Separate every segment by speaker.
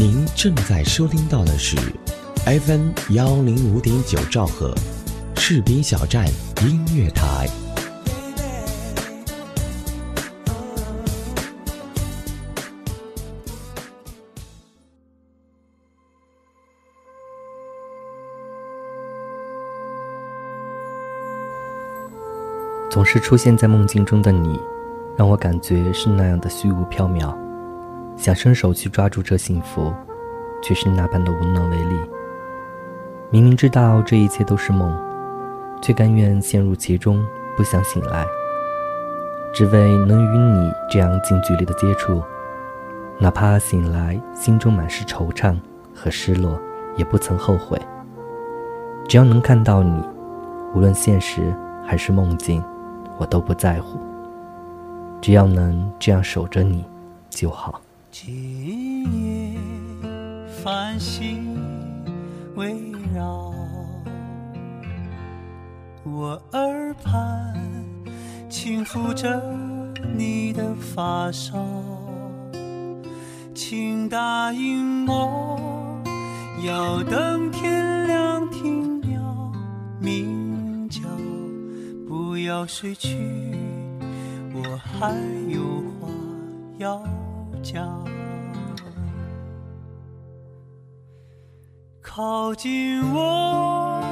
Speaker 1: 您正在收听到的是 FM 幺零五点九兆赫，士兵小站音乐台。
Speaker 2: 总是出现在梦境中的你，让我感觉是那样的虚无缥缈，想伸手去抓住这幸福，却是那般的无能为力。明明知道这一切都是梦，却甘愿陷入其中，不想醒来，只为能与你这样近距离的接触，哪怕醒来心中满是惆怅和失落，也不曾后悔。只要能看到你，无论现实还是梦境。我都不在乎，只要能这样守着你就好。
Speaker 3: 今夜繁星围绕我耳畔，轻抚着你的发梢，请答应我，要等天亮听鸟鸣叫，不。要睡去，我还有话要家。靠近我，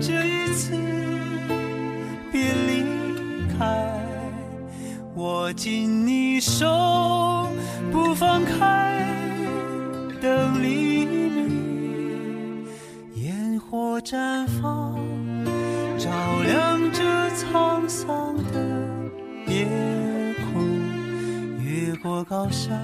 Speaker 3: 这一次别离开，握紧你手，不放开。等黎明，烟火绽放，照亮这。沧桑的夜空，越过高山，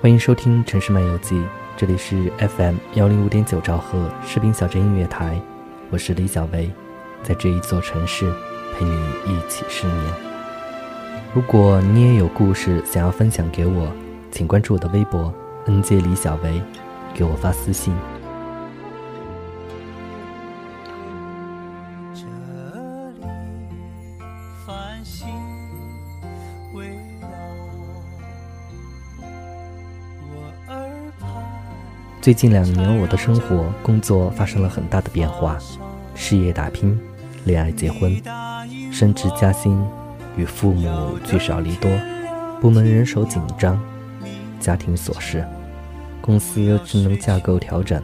Speaker 2: 欢迎收听《城市漫游记》，这里是 FM 幺零五点九兆赫士兵小镇音乐台，我是李小维。在这一座城市，陪你一起失眠。如果你也有故事想要分享给我，请关注我的微博 “nj 李小维”，给我发私信。最近两年，我的生活、工作发生了很大的变化，事业打拼。恋爱、结婚、升职加薪，与父母聚少离多，部门人手紧张，家庭琐事，公司职能架构调整。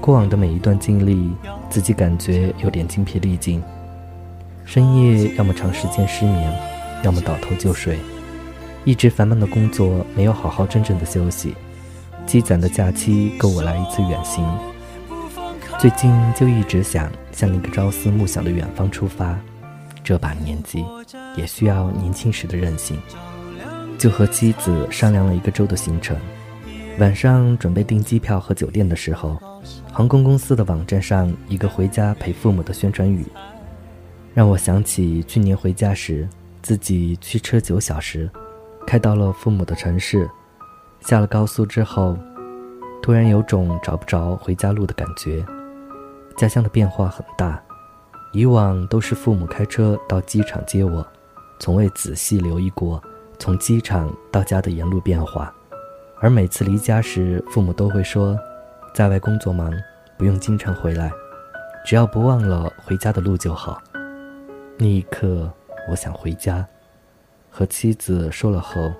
Speaker 2: 过往的每一段经历，自己感觉有点精疲力尽，深夜要么长时间失眠，要么倒头就睡，一直繁忙的工作没有好好真正的休息，积攒的假期够我来一次远行。最近就一直想向那个朝思暮想的远方出发，这把年纪也需要年轻时的任性。就和妻子商量了一个周的行程，晚上准备订机票和酒店的时候，航空公司的网站上一个回家陪父母的宣传语，让我想起去年回家时自己驱车九小时，开到了父母的城市，下了高速之后，突然有种找不着回家路的感觉。家乡的变化很大，以往都是父母开车到机场接我，从未仔细留意过从机场到家的沿路变化。而每次离家时，父母都会说：“在外工作忙，不用经常回来，只要不忘了回家的路就好。”那一刻，我想回家，和妻子说了后，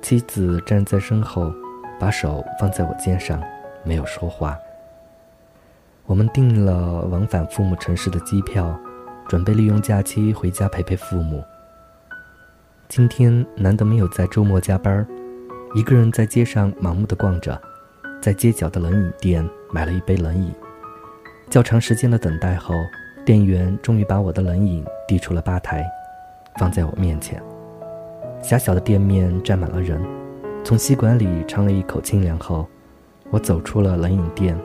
Speaker 2: 妻子站在身后，把手放在我肩上，没有说话。我们订了往返父母城市的机票，准备利用假期回家陪陪父母。今天难得没有在周末加班儿，一个人在街上盲目的逛着，在街角的冷饮店买了一杯冷饮。较长时间的等待后，店员终于把我的冷饮递出了吧台，放在我面前。狭小的店面站满了人，从吸管里尝了一口清凉后，我走出了冷饮店。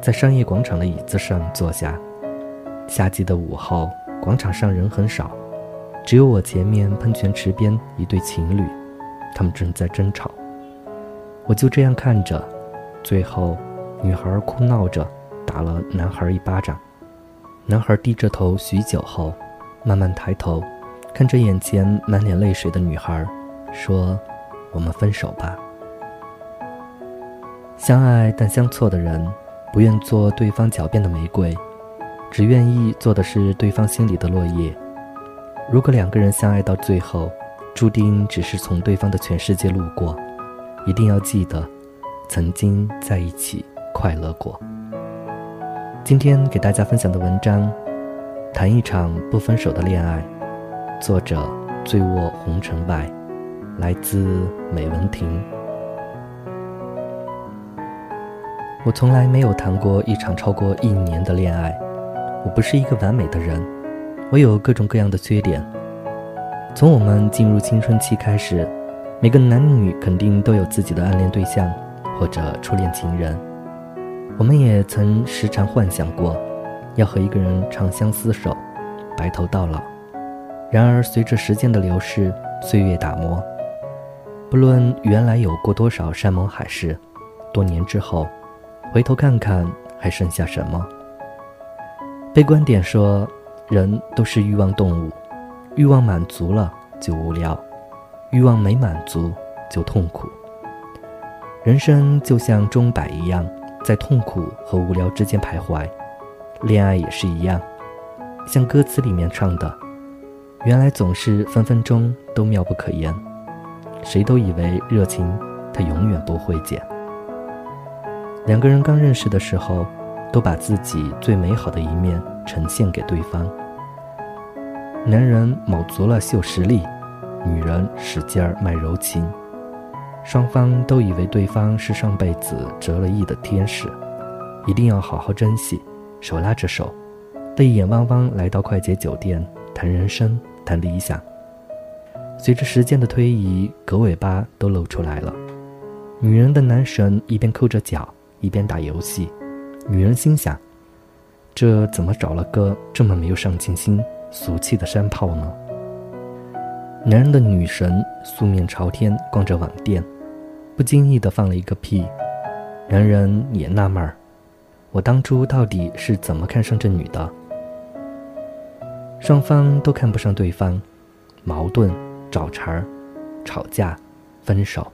Speaker 2: 在商业广场的椅子上坐下。夏季的午后，广场上人很少，只有我前面喷泉池边一对情侣，他们正在争吵。我就这样看着，最后，女孩哭闹着打了男孩一巴掌。男孩低着头许久后，慢慢抬头，看着眼前满脸泪水的女孩，说：“我们分手吧。”相爱但相错的人，不愿做对方脚边的玫瑰，只愿意做的是对方心里的落叶。如果两个人相爱到最后，注定只是从对方的全世界路过，一定要记得，曾经在一起快乐过。今天给大家分享的文章，《谈一场不分手的恋爱》，作者醉卧红尘外，来自美文亭。我从来没有谈过一场超过一年的恋爱，我不是一个完美的人，我有各种各样的缺点。从我们进入青春期开始，每个男女肯定都有自己的暗恋对象或者初恋情人。我们也曾时常幻想过，要和一个人长相厮守，白头到老。然而，随着时间的流逝，岁月打磨，不论原来有过多少山盟海誓，多年之后，回头看看，还剩下什么？悲观点说，人都是欲望动物，欲望满足了就无聊，欲望没满足就痛苦。人生就像钟摆一样。在痛苦和无聊之间徘徊，恋爱也是一样，像歌词里面唱的，原来总是分分钟都妙不可言，谁都以为热情它永远不会减。两个人刚认识的时候，都把自己最美好的一面呈现给对方。男人卯足了秀实力，女人使劲儿卖柔情。双方都以为对方是上辈子折了翼的天使，一定要好好珍惜，手拉着手，泪眼汪汪来到快捷酒店谈人生谈理想。随着时间的推移，狗尾巴都露出来了。女人的男神一边抠着脚一边打游戏，女人心想：这怎么找了个这么没有上进心、俗气的山炮呢？男人的女神素面朝天逛着网店。不经意的放了一个屁，男人也纳闷儿：我当初到底是怎么看上这女的？双方都看不上对方，矛盾、找茬儿、吵架、分手，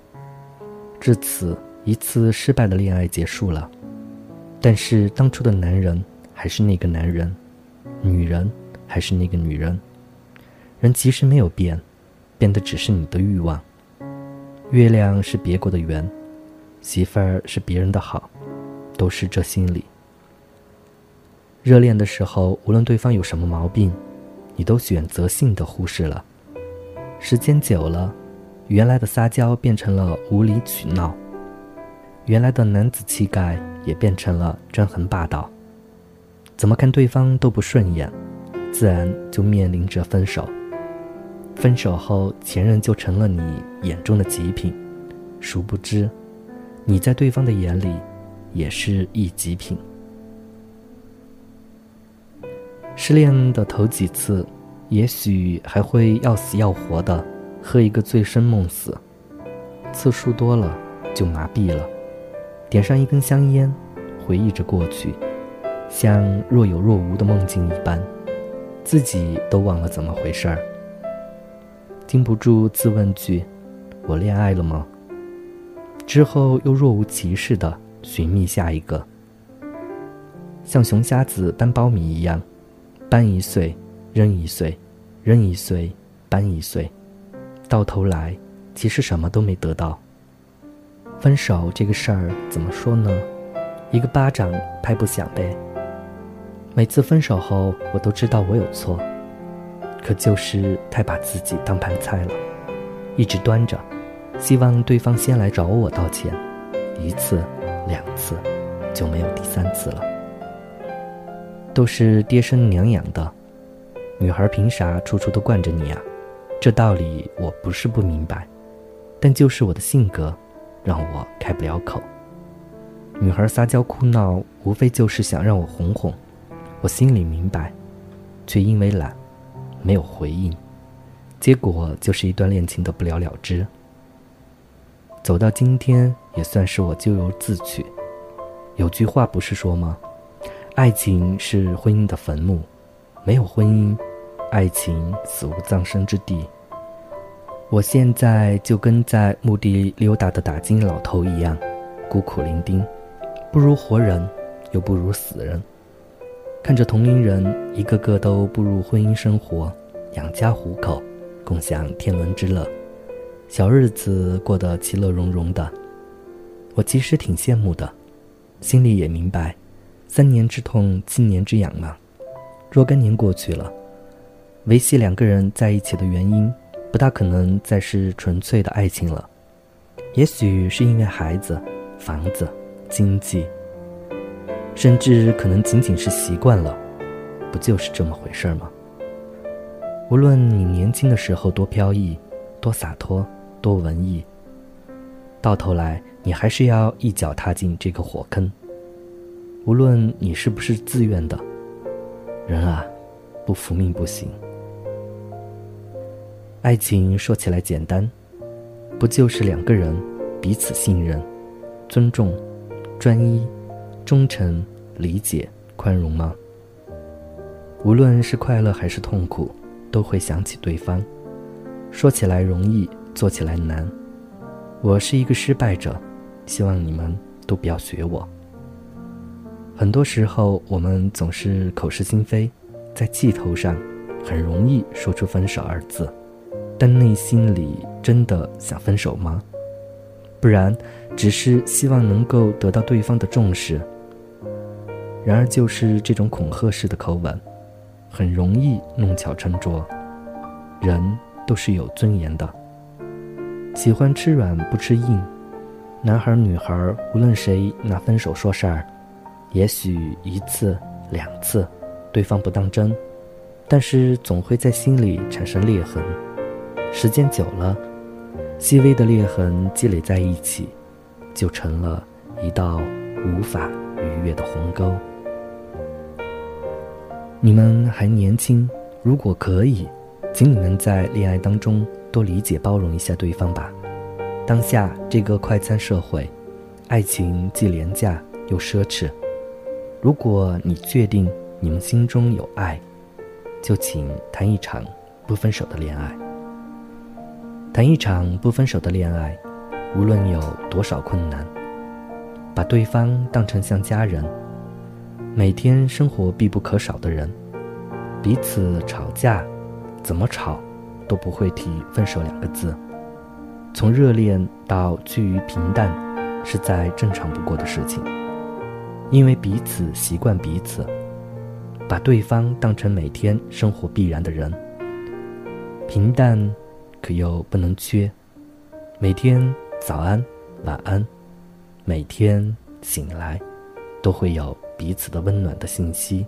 Speaker 2: 至此一次失败的恋爱结束了。但是当初的男人还是那个男人，女人还是那个女人，人其实没有变，变的只是你的欲望。月亮是别国的圆，媳妇儿是别人的好，都是这心理。热恋的时候，无论对方有什么毛病，你都选择性的忽视了。时间久了，原来的撒娇变成了无理取闹，原来的男子气概也变成了专横霸道。怎么看对方都不顺眼，自然就面临着分手。分手后，前任就成了你眼中的极品，殊不知，你在对方的眼里，也是一极品。失恋的头几次，也许还会要死要活的喝一个醉生梦死，次数多了就麻痹了，点上一根香烟，回忆着过去，像若有若无的梦境一般，自己都忘了怎么回事儿。禁不住自问句：“我恋爱了吗？”之后又若无其事的寻觅下一个，像熊瞎子搬苞米一样，搬一岁，扔一岁，扔一岁，搬一岁，到头来其实什么都没得到。分手这个事儿怎么说呢？一个巴掌拍不响呗。每次分手后，我都知道我有错。可就是太把自己当盘菜了，一直端着，希望对方先来找我道歉，一次、两次，就没有第三次了。都是爹生娘养的，女孩凭啥处处都惯着你啊？这道理我不是不明白，但就是我的性格，让我开不了口。女孩撒娇哭闹，无非就是想让我哄哄，我心里明白，却因为懒。没有回应，结果就是一段恋情的不了了之。走到今天，也算是我咎由自取。有句话不是说吗？爱情是婚姻的坟墓，没有婚姻，爱情死无葬身之地。我现在就跟在墓地溜达的打金老头一样，孤苦伶仃，不如活人，又不如死人。看着同龄人一个个都步入婚姻生活，养家糊口，共享天伦之乐，小日子过得其乐融融的，我其实挺羡慕的，心里也明白，三年之痛，七年之痒嘛。若干年过去了，维系两个人在一起的原因。不大可能再是纯粹的爱情了，也许是因为孩子、房子、经济，甚至可能仅仅是习惯了，不就是这么回事吗？无论你年轻的时候多飘逸、多洒脱、多文艺，到头来你还是要一脚踏进这个火坑。无论你是不是自愿的，人啊，不服命不行。爱情说起来简单，不就是两个人彼此信任、尊重、专一、忠诚、理解、宽容吗？无论是快乐还是痛苦，都会想起对方。说起来容易，做起来难。我是一个失败者，希望你们都不要学我。很多时候，我们总是口是心非，在气头上，很容易说出分手二字。但内心里真的想分手吗？不然，只是希望能够得到对方的重视。然而，就是这种恐吓式的口吻，很容易弄巧成拙。人都是有尊严的，喜欢吃软不吃硬。男孩女孩，无论谁拿分手说事儿，也许一次两次，对方不当真，但是总会在心里产生裂痕。时间久了，细微的裂痕积累在一起，就成了一道无法逾越的鸿沟。你们还年轻，如果可以，请你们在恋爱当中多理解包容一下对方吧。当下这个快餐社会，爱情既廉价又奢侈。如果你确定你们心中有爱，就请谈一场不分手的恋爱。谈一场不分手的恋爱，无论有多少困难，把对方当成像家人，每天生活必不可少的人，彼此吵架，怎么吵，都不会提分手两个字。从热恋到趋于平淡，是再正常不过的事情，因为彼此习惯彼此，把对方当成每天生活必然的人，平淡。可又不能缺，每天早安、晚安，每天醒来，都会有彼此的温暖的信息。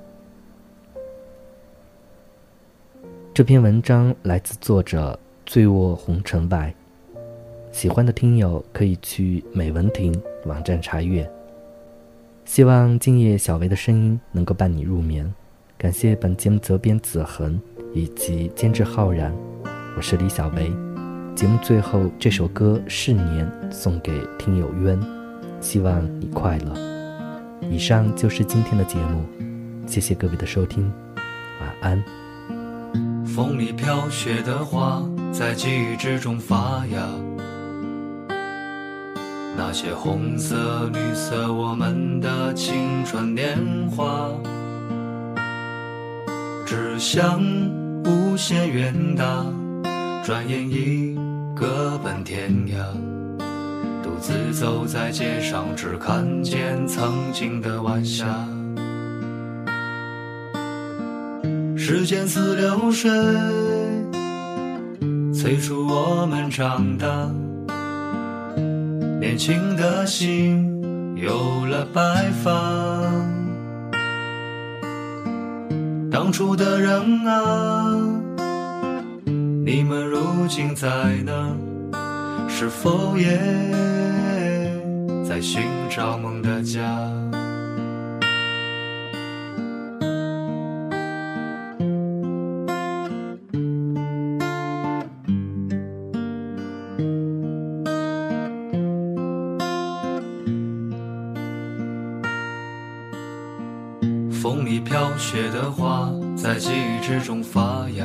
Speaker 2: 这篇文章来自作者醉卧红尘外，喜欢的听友可以去美文亭网站查阅。希望今夜小薇的声音能够伴你入眠。感谢本节目责编子恒以及监制浩然。我是李小维，节目最后这首歌《逝年》送给听友渊，希望你快乐。以上就是今天的节目，谢谢各位的收听，晚安。
Speaker 4: 风里飘雪的花在记忆之中发芽，那些红色、绿色，我们的青春年华，只想无限远大。转眼已各奔天涯，自走在街上，只看见曾经的晚霞。时间似流水，催促我们长大。年轻的心有了白发，当初的人啊。你们如今在哪？是否也在寻找梦的家，风里飘雪的花，在记忆之中发芽。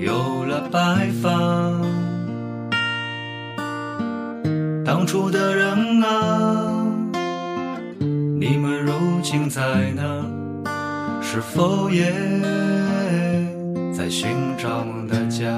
Speaker 4: 有了白发，当初的人啊，你们如今在哪？是否也在寻找梦的家？